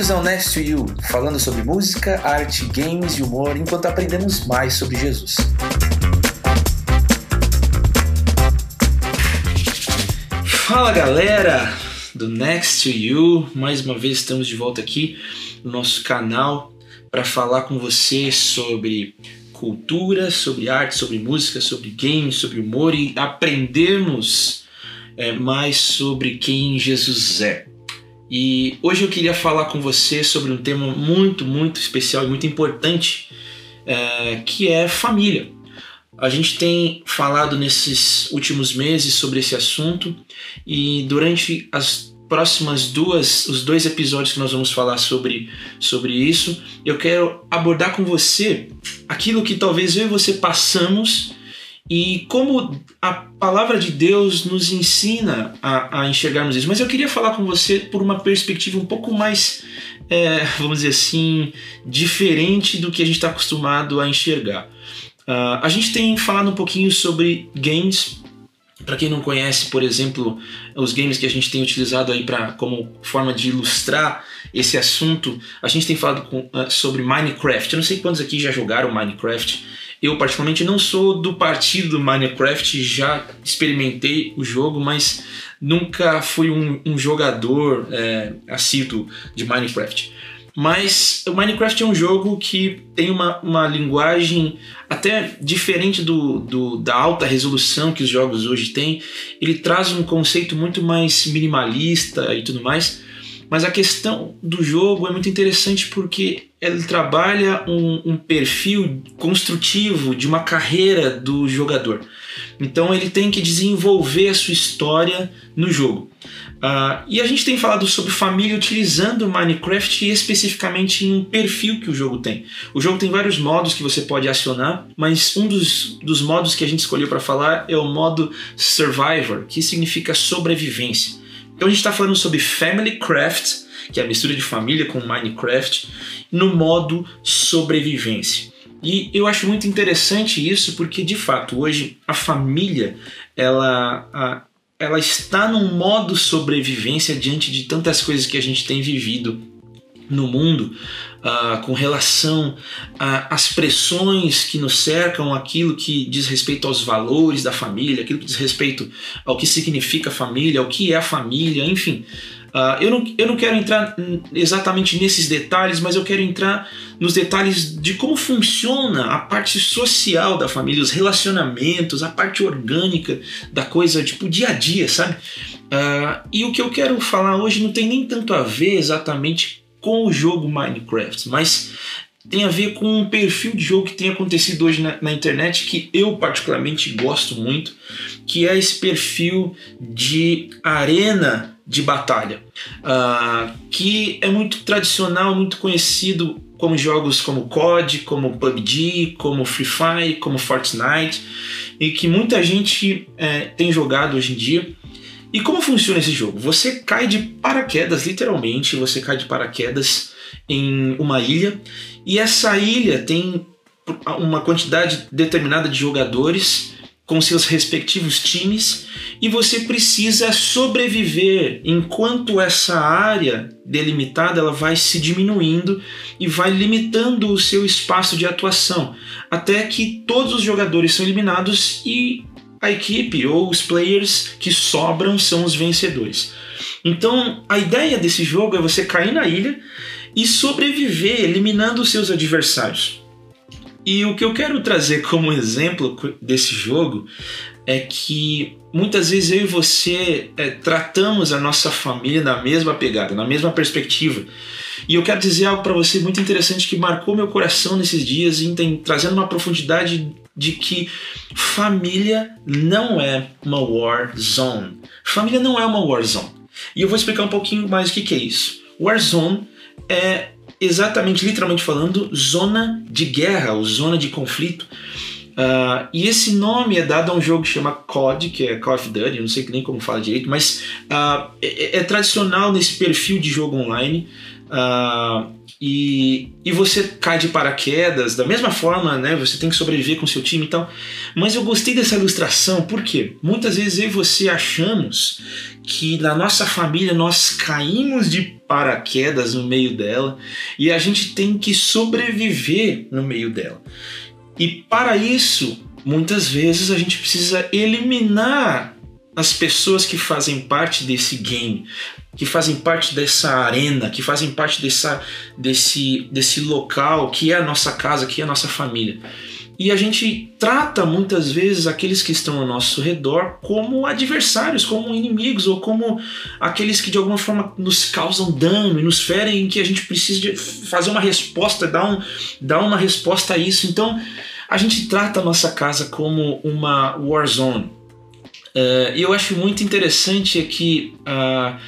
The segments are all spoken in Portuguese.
Bem-vindos ao Next to You, falando sobre música, arte, games e humor enquanto aprendemos mais sobre Jesus. Fala galera do Next to You, mais uma vez estamos de volta aqui no nosso canal para falar com você sobre cultura, sobre arte, sobre música, sobre games, sobre humor e aprendermos é, mais sobre quem Jesus é. E hoje eu queria falar com você sobre um tema muito, muito especial e muito importante, é, que é família. A gente tem falado nesses últimos meses sobre esse assunto e durante as próximas duas, os dois episódios que nós vamos falar sobre, sobre isso, eu quero abordar com você aquilo que talvez eu e você passamos e como a palavra de Deus nos ensina a, a, enxergarmos isso. Mas eu queria falar com você por uma perspectiva um pouco mais, é, vamos dizer assim, diferente do que a gente está acostumado a enxergar. Uh, a gente tem falado um pouquinho sobre games. Para quem não conhece, por exemplo, os games que a gente tem utilizado aí para como forma de ilustrar esse assunto, a gente tem falado com, uh, sobre Minecraft. Eu não sei quantos aqui já jogaram Minecraft. Eu, particularmente, não sou do partido do Minecraft, já experimentei o jogo, mas nunca fui um, um jogador é, assíduo de Minecraft. Mas o Minecraft é um jogo que tem uma, uma linguagem até diferente do, do, da alta resolução que os jogos hoje têm. Ele traz um conceito muito mais minimalista e tudo mais. Mas a questão do jogo é muito interessante porque ele trabalha um, um, perfil construtivo de uma carreira do jogador. Então ele tem que desenvolver a sua história no jogo. Uh, e a gente tem falado sobre família utilizando Minecraft especificamente em um perfil que o jogo tem. O jogo tem vários modos que você pode acionar, mas um dos, dos modos que a gente escolheu para falar é o modo Survivor, que significa sobrevivência. Então a gente está falando sobre Family Craft, que é a mistura de família com Minecraft, no modo sobrevivência. E eu acho muito interessante isso porque de fato hoje a família ela, a, ela está num modo sobrevivência diante de tantas coisas que a gente tem vivido no mundo uh, com relação às pressões que nos cercam, aquilo que diz respeito aos valores da família, aquilo que diz respeito ao que significa família, ao que é a família, enfim. Uh, eu, não, eu não quero entrar exatamente nesses detalhes, mas eu quero entrar nos detalhes de como funciona a parte social da família, os relacionamentos, a parte orgânica da coisa, tipo, dia a dia, sabe? Uh, e o que eu quero falar hoje não tem nem tanto a ver exatamente com o jogo Minecraft, mas tem a ver com um perfil de jogo que tem acontecido hoje na, na, internet que eu particularmente gosto muito, que é esse perfil de arena de batalha, uh, que é muito tradicional, muito conhecido como jogos como COD, como PUBG, como Free Fire, como Fortnite, e que muita gente é, tem jogado hoje em dia. E como funciona esse jogo? Você cai de paraquedas, literalmente, você cai de paraquedas em uma ilha e essa ilha tem uma quantidade determinada de jogadores com seus respectivos times e você precisa sobreviver enquanto essa área delimitada ela vai se diminuindo e vai limitando o seu espaço de atuação até que todos os jogadores são eliminados e a equipe ou os players que sobram são os vencedores. Então, a ideia desse jogo é você cair na ilha e sobreviver eliminando os seus adversários. E o que eu quero trazer como exemplo desse jogo é que muitas vezes eu e você é, tratamos a nossa família na mesma pegada, na mesma perspectiva. E eu quero dizer algo para você muito interessante que marcou meu coração nesses dias, e tem, trazendo uma profundidade de que família não é uma war zone. Família não é uma war zone. E eu vou explicar um pouquinho mais o que, que é isso. War zone é exatamente, literalmente falando, zona de guerra ou zona de conflito. Uh, e esse nome é dado a um jogo que chama COD, que é Call of Duty, não sei nem como fala direito, mas uh, é, é, tradicional nesse perfil de jogo online Uh, e, e você cai de paraquedas, da mesma forma, né? Você tem que sobreviver com seu time e tal. Mas eu gostei dessa ilustração, porque muitas vezes eu e você achamos que na nossa família nós caímos de paraquedas no meio dela e a gente tem que sobreviver no meio dela. E para isso, muitas vezes a gente precisa eliminar as pessoas que fazem parte desse game, que fazem parte dessa arena, que fazem parte dessa, desse, desse local que é a nossa casa, que é a nossa família. E a gente trata muitas vezes aqueles que estão ao nosso redor como adversários, como inimigos, ou como aqueles que de alguma forma nos causam dano e nos ferem, que a gente precisa fazer uma resposta, dar, um, dar uma resposta a isso. Então a gente trata a nossa casa como uma war zone. Uh, e eu acho muito interessante é que uh,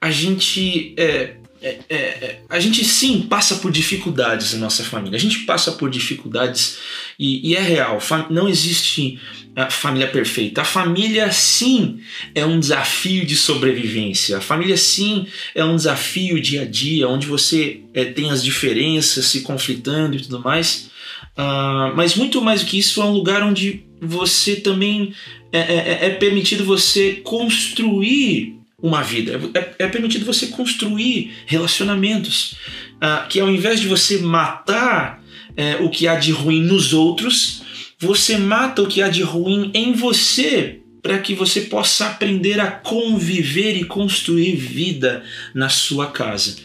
a gente é, é, é, é, a gente sim passa por dificuldades na nossa família. A gente passa por dificuldades e, e é real. Não existe a família perfeita. A família sim é um desafio de sobrevivência. A família sim é um desafio dia a dia, onde você é, tem as diferenças se conflitando e tudo mais. Uh, mas muito mais do que isso, é um lugar onde você também é, é, é permitido você construir uma vida, é, é permitido você construir relacionamentos, uh, que ao invés de você matar é, o que há de ruim nos outros, você mata o que há de ruim em você para que você possa aprender a conviver e construir vida na sua casa.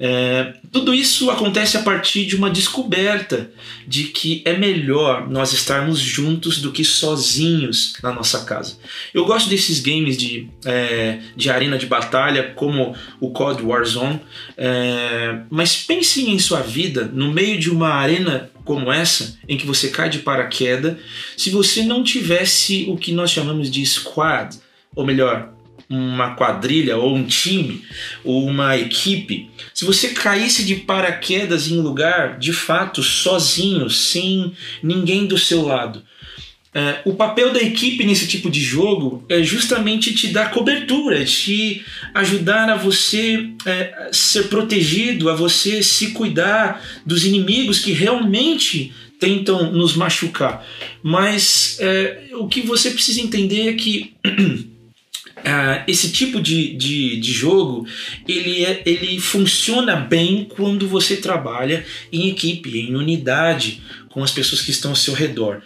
É, tudo isso acontece a partir de uma descoberta de que é melhor nós estarmos juntos do que sozinhos na nossa casa. Eu gosto desses games de, é, de arena de batalha, como o COD Warzone, é, mas pense em sua vida no meio de uma arena como essa, em que você cai de paraquedas, se você não tivesse o que nós chamamos de squad, ou melhor, uma quadrilha ou um time ou uma equipe, se você caísse de paraquedas em um lugar de fato sozinho, sem ninguém do seu lado, é, o papel da equipe nesse tipo de jogo é justamente te dar cobertura, te ajudar a você é, ser protegido, a você se cuidar dos inimigos que realmente tentam nos machucar. Mas é, o que você precisa entender é que Uh, esse tipo de, de, de, jogo ele, é, ele funciona bem quando você trabalha em equipe, em unidade com as pessoas que estão ao seu redor.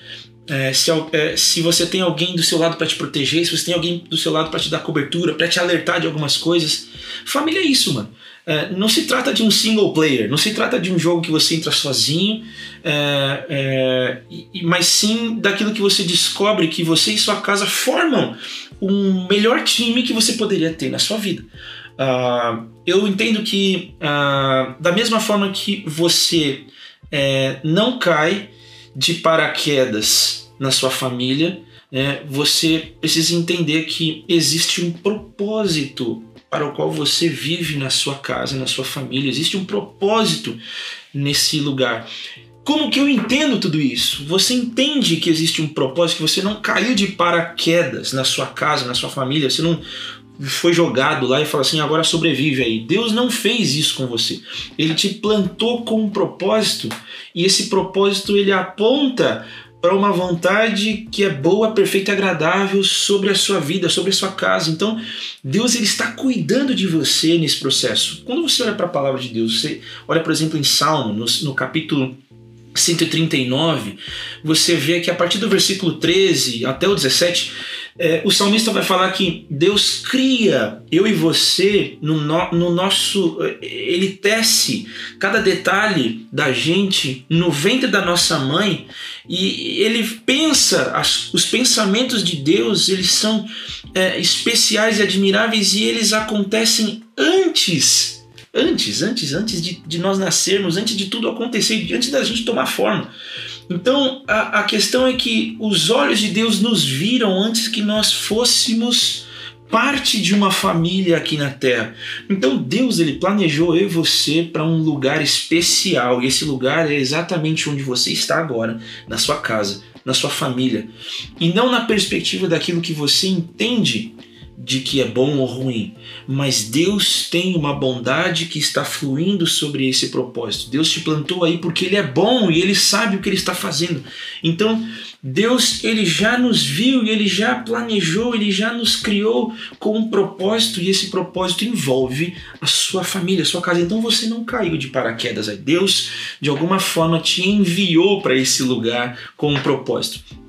É, se, é, se você tem alguém do seu lado para te proteger, se você tem alguém do seu lado para te dar cobertura, para te alertar de algumas coisas, família é isso, mano. É, não se trata de um single player, não se trata de um jogo que você entra sozinho, é, é, mas sim daquilo que você descobre que você e sua casa formam um melhor time que você poderia ter na sua vida. Uh, eu entendo que, uh, da mesma forma que você não cai de paraquedas na sua família, você precisa entender que existe um propósito para o qual você vive na sua casa, na sua família, existe um propósito nesse lugar. Como que eu entendo tudo isso? Você entende que existe um propósito, que você não caiu de paraquedas na sua casa, na sua família, você não foi jogado lá e falou assim, agora sobrevive aí. Deus não fez isso com você. Ele te plantou com um propósito e esse propósito ele aponta para uma vontade que é boa, perfeita e agradável sobre a sua vida, sobre a sua casa. Então, Deus ele está cuidando de você nesse processo. Quando você olha para a palavra de Deus, você olha, por exemplo, em Salmo, no, no capítulo 139, você vê que a partir do versículo 13 até o 17, é, o salmista vai falar que Deus cria eu e você no, no, no, nosso. Ele tece cada detalhe da gente no ventre da nossa mãe e ele pensa, as, os pensamentos de Deus eles são é, especiais e admiráveis e eles acontecem antes Antes, antes, antes de, de nós nascermos, antes de tudo acontecer, antes da gente tomar forma. Então a, a questão é que os olhos de Deus nos viram antes que nós fôssemos parte de uma família aqui na Terra. Então Deus ele planejou eu e você para um lugar especial e esse lugar é exatamente onde você está agora, na sua casa, na sua família, e não na perspectiva daquilo que você entende de que é bom ou ruim, mas Deus tem uma bondade que está fluindo sobre esse propósito. Deus te plantou aí porque ele é bom e ele sabe o que ele está fazendo. Então, Deus, ele já nos viu ele já planejou, ele já nos criou com um propósito e esse propósito envolve a sua família, a sua casa. Então você não caiu de paraquedas aí. Deus, de alguma forma, te enviou para esse lugar com um propósito.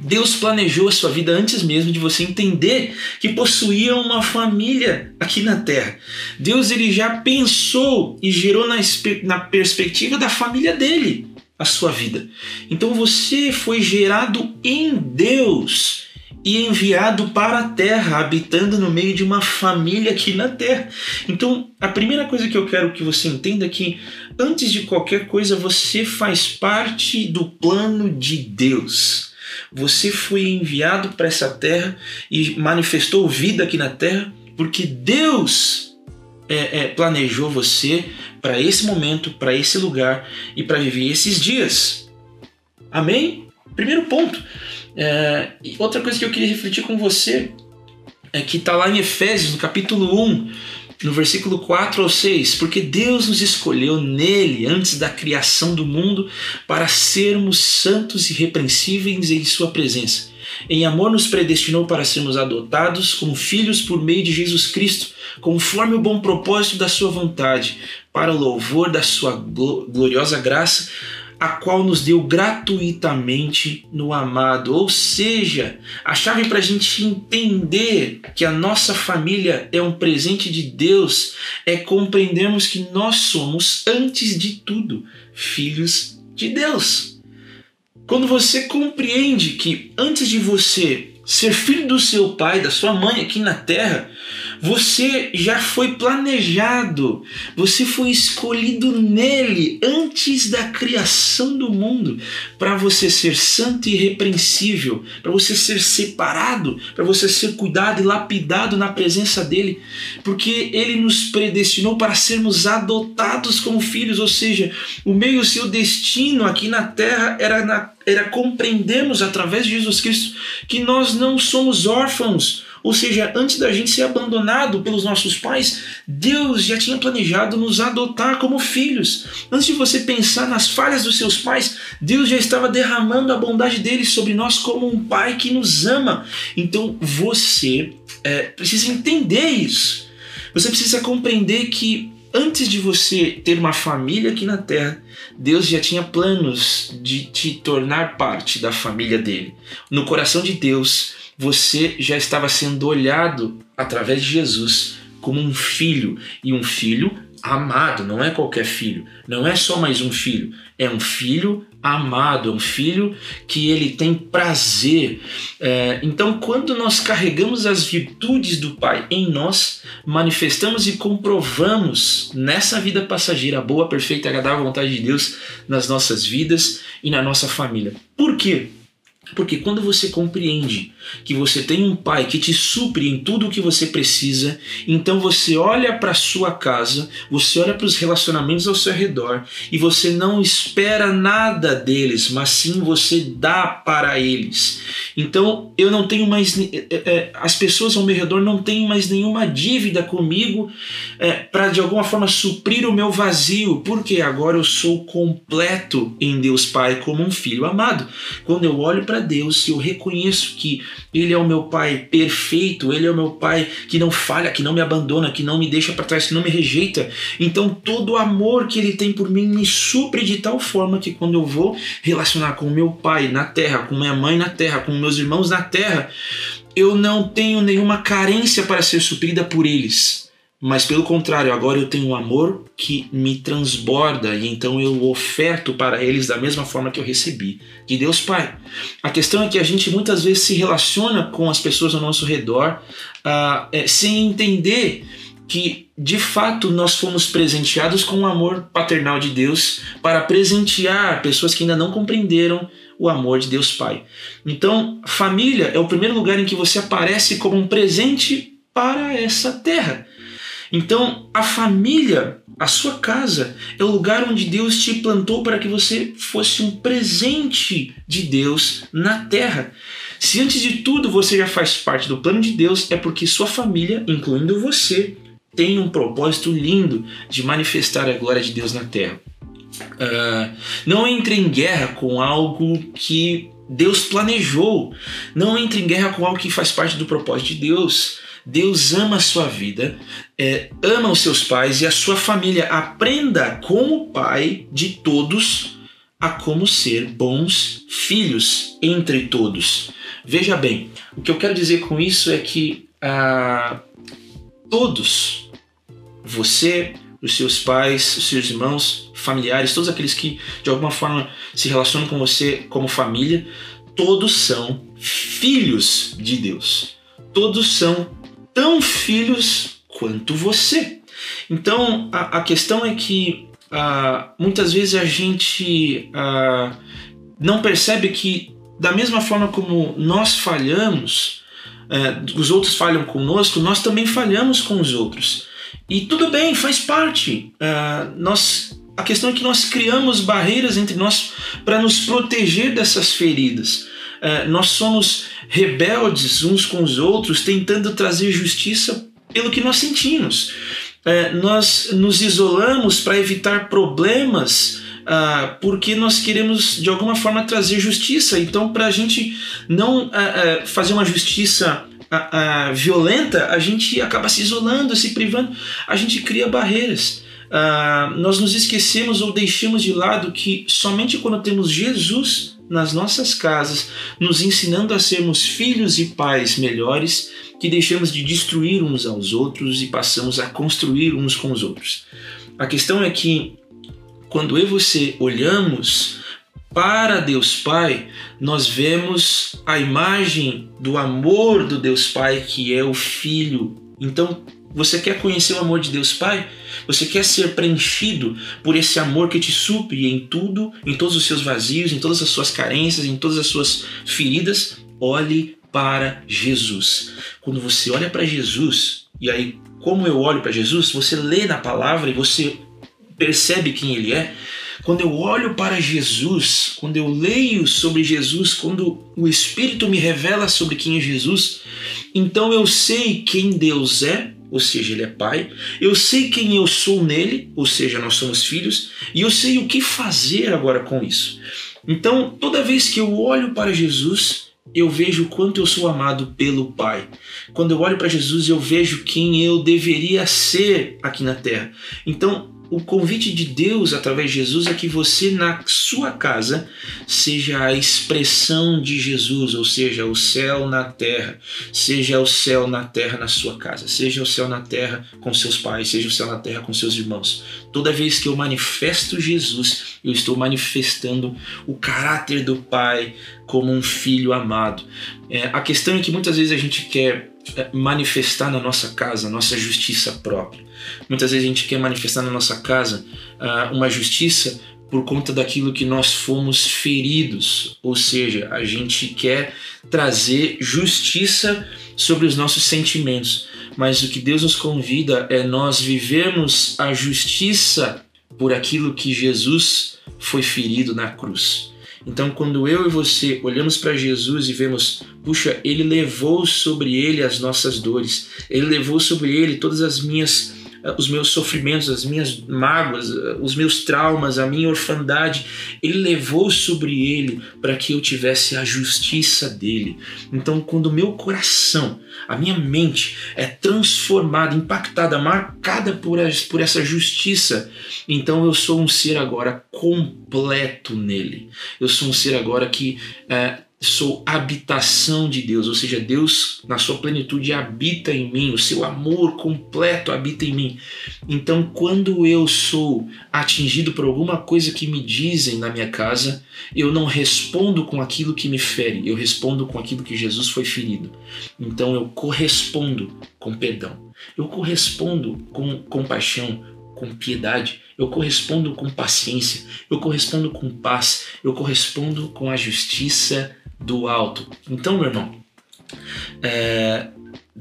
Deus planejou a sua vida antes mesmo de você entender que possuía uma família aqui na terra. Deus ele já pensou e gerou na, na perspectiva da família dele a sua vida. Então você foi gerado em Deus e enviado para a terra, habitando no meio de uma família aqui na terra. Então, a primeira coisa que eu quero que você entenda é que antes de qualquer coisa você faz parte do plano de Deus. Você foi enviado para essa terra e manifestou vida aqui na terra porque Deus é, é, planejou você para esse momento, para esse lugar e para viver esses dias. Amém? Primeiro ponto. É, outra coisa que eu queria refletir com você é que está lá em Efésios, no capítulo 1, no versículo 4 ao 6, porque Deus nos escolheu nele antes da criação do mundo para sermos santos e repreensíveis em Sua presença. Em amor nos predestinou para sermos adotados como filhos por meio de Jesus Cristo, conforme o bom propósito da Sua vontade, para o louvor da Sua gloriosa graça a qual nos deu gratuitamente no amado. Ou seja, a chave para a gente entender que a nossa família é um presente de Deus é compreendermos que nós somos, antes de tudo, filhos de Deus. Quando você compreende que antes de você ser filho do seu pai, da sua mãe aqui na terra, você já foi planejado, você foi escolhido nele antes da criação do mundo. Para você ser santo e irrepreensível, para você ser separado, para você ser cuidado e lapidado na presença dele, porque ele nos predestinou para sermos adotados como filhos, ou seja, o meio seu destino aqui na terra era na era compreendermos através de Jesus Cristo que nós não somos órfãos, ou seja, antes da gente ser abandonado pelos nossos pais, Deus já tinha planejado nos adotar como filhos. Antes de você pensar nas falhas dos seus pais, Deus já estava derramando a bondade dele sobre nós como um pai que nos ama. Então você é, precisa entender isso. Você precisa compreender que antes de você ter uma família aqui na terra, Deus já tinha planos de te tornar parte da família dele. No coração de Deus, você já estava sendo olhado através de Jesus como um filho e um filho amado, não é qualquer filho, não é só mais um filho, é um filho amado, é um filho que ele tem prazer. É, então, quando nós carregamos as virtudes do Pai em nós, manifestamos e comprovamos nessa vida passageira a boa, perfeita e agradável vontade de Deus nas nossas vidas e na nossa família. Por quê? Porque quando você compreende que você tem um pai que te supre em tudo o que você precisa, então você olha para sua casa, você olha para os relacionamentos ao seu redor e você não espera nada deles, mas sim você dá para eles. Então eu não tenho mais, é, é, as pessoas ao meu redor não têm mais nenhuma dívida comigo é, para de alguma forma suprir o meu vazio, porque agora eu sou completo em Deus Pai como um filho amado. Quando eu olho para Deus eu reconheço que Ele é o meu Pai perfeito, Ele é o meu Pai que não falha, que não me abandona, que não me deixa para trás, que não me rejeita. Então todo o amor que Ele tem por mim me supre de tal forma que quando eu vou relacionar com meu Pai na terra, com minha mãe na terra, com meus irmãos na terra, eu não tenho nenhuma carência para ser suprida por eles mas pelo contrário, agora eu tenho um amor que me transborda e então eu oferto para eles da mesma forma que eu recebi de Deus Pai. A questão é que a gente muitas vezes se relaciona com as pessoas ao nosso redor uh, é, sem entender que de fato nós fomos presenteados com o amor paternal de Deus para presentear pessoas que ainda não compreenderam o amor de Deus Pai. Então, família é o primeiro lugar em que você aparece como um presente para essa terra. Então, a família, a sua casa, é o lugar onde Deus te plantou para que você fosse um presente de Deus na terra. Se antes de tudo você já faz parte do plano de Deus, é porque sua família, incluindo você, tem um propósito lindo de manifestar a glória de Deus na terra. Uh, não entre em guerra com algo que Deus planejou. Não entre em guerra com algo que faz parte do propósito de Deus. Deus ama a sua vida, é, ama os seus pais e a sua família. Aprenda como pai de todos a como ser bons filhos entre todos. Veja bem, o que eu quero dizer com isso é que ah, todos, você, os seus pais, os seus irmãos, familiares, todos aqueles que de alguma forma se relacionam com você como família, todos são filhos de Deus. Todos são tão filhos quanto você. Então a, a questão é que ah, muitas vezes a gente ah, não percebe que, da mesma forma como nós falhamos, eh, os outros falham conosco, nós também falhamos com os outros. E tudo bem, faz parte. Ah, nós, a questão é que nós criamos barreiras entre nós para nos proteger dessas feridas. Eh, nós somos rebeldes uns com os outros, tentando trazer justiça pelo que nós sentimos é, nós nos isolamos para evitar problemas ah, porque nós queremos de alguma forma trazer justiça. Então, para a gente não ah, fazer uma justiça ah, ah, violenta, a gente acaba se isolando, se privando, a gente cria barreiras. Nós nos esquecemos ou deixamos de lado que somente quando temos Jesus nas nossas casas, nos ensinando a sermos filhos e pais melhores, que deixamos de destruir uns aos outros e passamos a construir uns com os outros. A questão é que quando eu e você olhamos para Deus Pai, nós vemos a imagem do amor do Deus Pai, que é o Filho. Então, você quer conhecer o amor de Deus Pai? Você quer ser preenchido por esse amor que te supre em tudo, em todos os seus vazios, em todas as suas carências, em todas as suas feridas? Olhe para Jesus. Quando você olha para Jesus, e aí, como eu olho para Jesus, você lê na palavra e você percebe quem ele é. Quando eu olho para Jesus, quando eu leio sobre Jesus, quando o Espírito me revela sobre quem é Jesus, então eu sei quem Deus é, ou seja, Ele é Pai, eu sei quem eu sou nele, ou seja, nós somos filhos, e eu sei o que fazer agora com isso. Então, toda vez que eu olho para Jesus, eu vejo o quanto eu sou amado pelo Pai. Quando eu olho para Jesus, eu vejo quem eu deveria ser aqui na terra. Então, o convite de Deus através de Jesus é que você na sua casa seja a expressão de Jesus, ou seja, o céu na terra, seja o céu na terra na sua casa, seja o céu na terra com seus pais, seja o céu na terra com seus irmãos. Toda vez que eu manifesto Jesus, eu estou manifestando o caráter do Pai como um filho amado. É, a questão é que muitas vezes a gente quer é, manifestar na nossa casa a nossa justiça própria. Muitas vezes a gente quer manifestar na nossa casa uh, uma justiça por conta daquilo que nós fomos feridos, ou seja, a gente quer trazer justiça sobre os nossos sentimentos. Mas o que Deus nos convida é nós vivermos a justiça por aquilo que Jesus foi ferido na cruz. Então, quando eu e você olhamos para Jesus e vemos, puxa, ele levou sobre ele as nossas dores, ele levou sobre ele todas as minhas os meus sofrimentos, as minhas mágoas, eh, os meus traumas, a minha orfandade, ele levou sobre ele para que eu tivesse a justiça dele. Então, quando o meu coração, a minha mente é transformada, impactada, marcada por, por essa justiça, então eu sou um ser agora completo nele. Eu sou um ser agora que é, sou habitação de Deus, ou seja, Deus na sua plenitude habita em mim, o seu amor completo habita em mim. Então, quando eu sou atingido por alguma coisa que me dizem na minha casa, eu não respondo com aquilo que me fere, eu respondo com aquilo que Jesus foi ferido. Então, eu correspondo com perdão, eu correspondo com compaixão, com piedade, eu correspondo com paciência, eu correspondo com paz, eu correspondo com a justiça do alto. Então, meu irmão, É,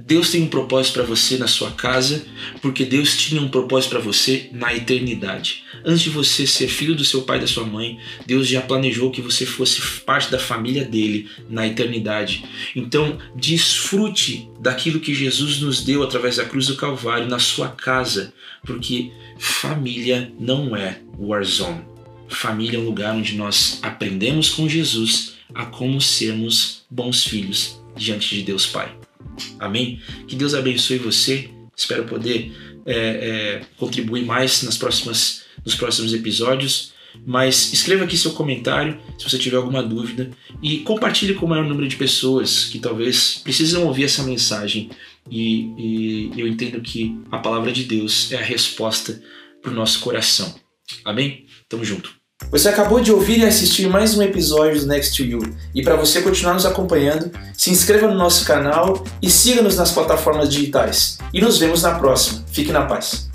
Deus tem um propósito para você na sua casa, porque Deus tinha um propósito para você na eternidade. Antes de você ser filho do seu pai e da sua mãe, Deus já planejou que você fosse parte da família dele na eternidade. Então, desfrute daquilo que Jesus nos deu através da cruz do Calvário na sua casa, porque família não é warzone. Família é um lugar onde nós aprendemos com Jesus a como sermos bons filhos diante de Deus Pai. Amém? Que Deus abençoe você. Espero poder é, é, contribuir mais nas próximas, nos próximos episódios. Mas escreva aqui seu comentário se você tiver alguma dúvida e compartilhe com o maior número de pessoas que talvez precisam ouvir essa mensagem. E, e eu entendo que a palavra de Deus é a resposta para o nosso coração. Amém? Tamo junto. Você acabou de ouvir e assistir mais um episódio do Next to You. E para você continuar nos acompanhando, se inscreva no nosso canal e siga-nos nas plataformas digitais. E nos vemos na próxima. Fique na paz.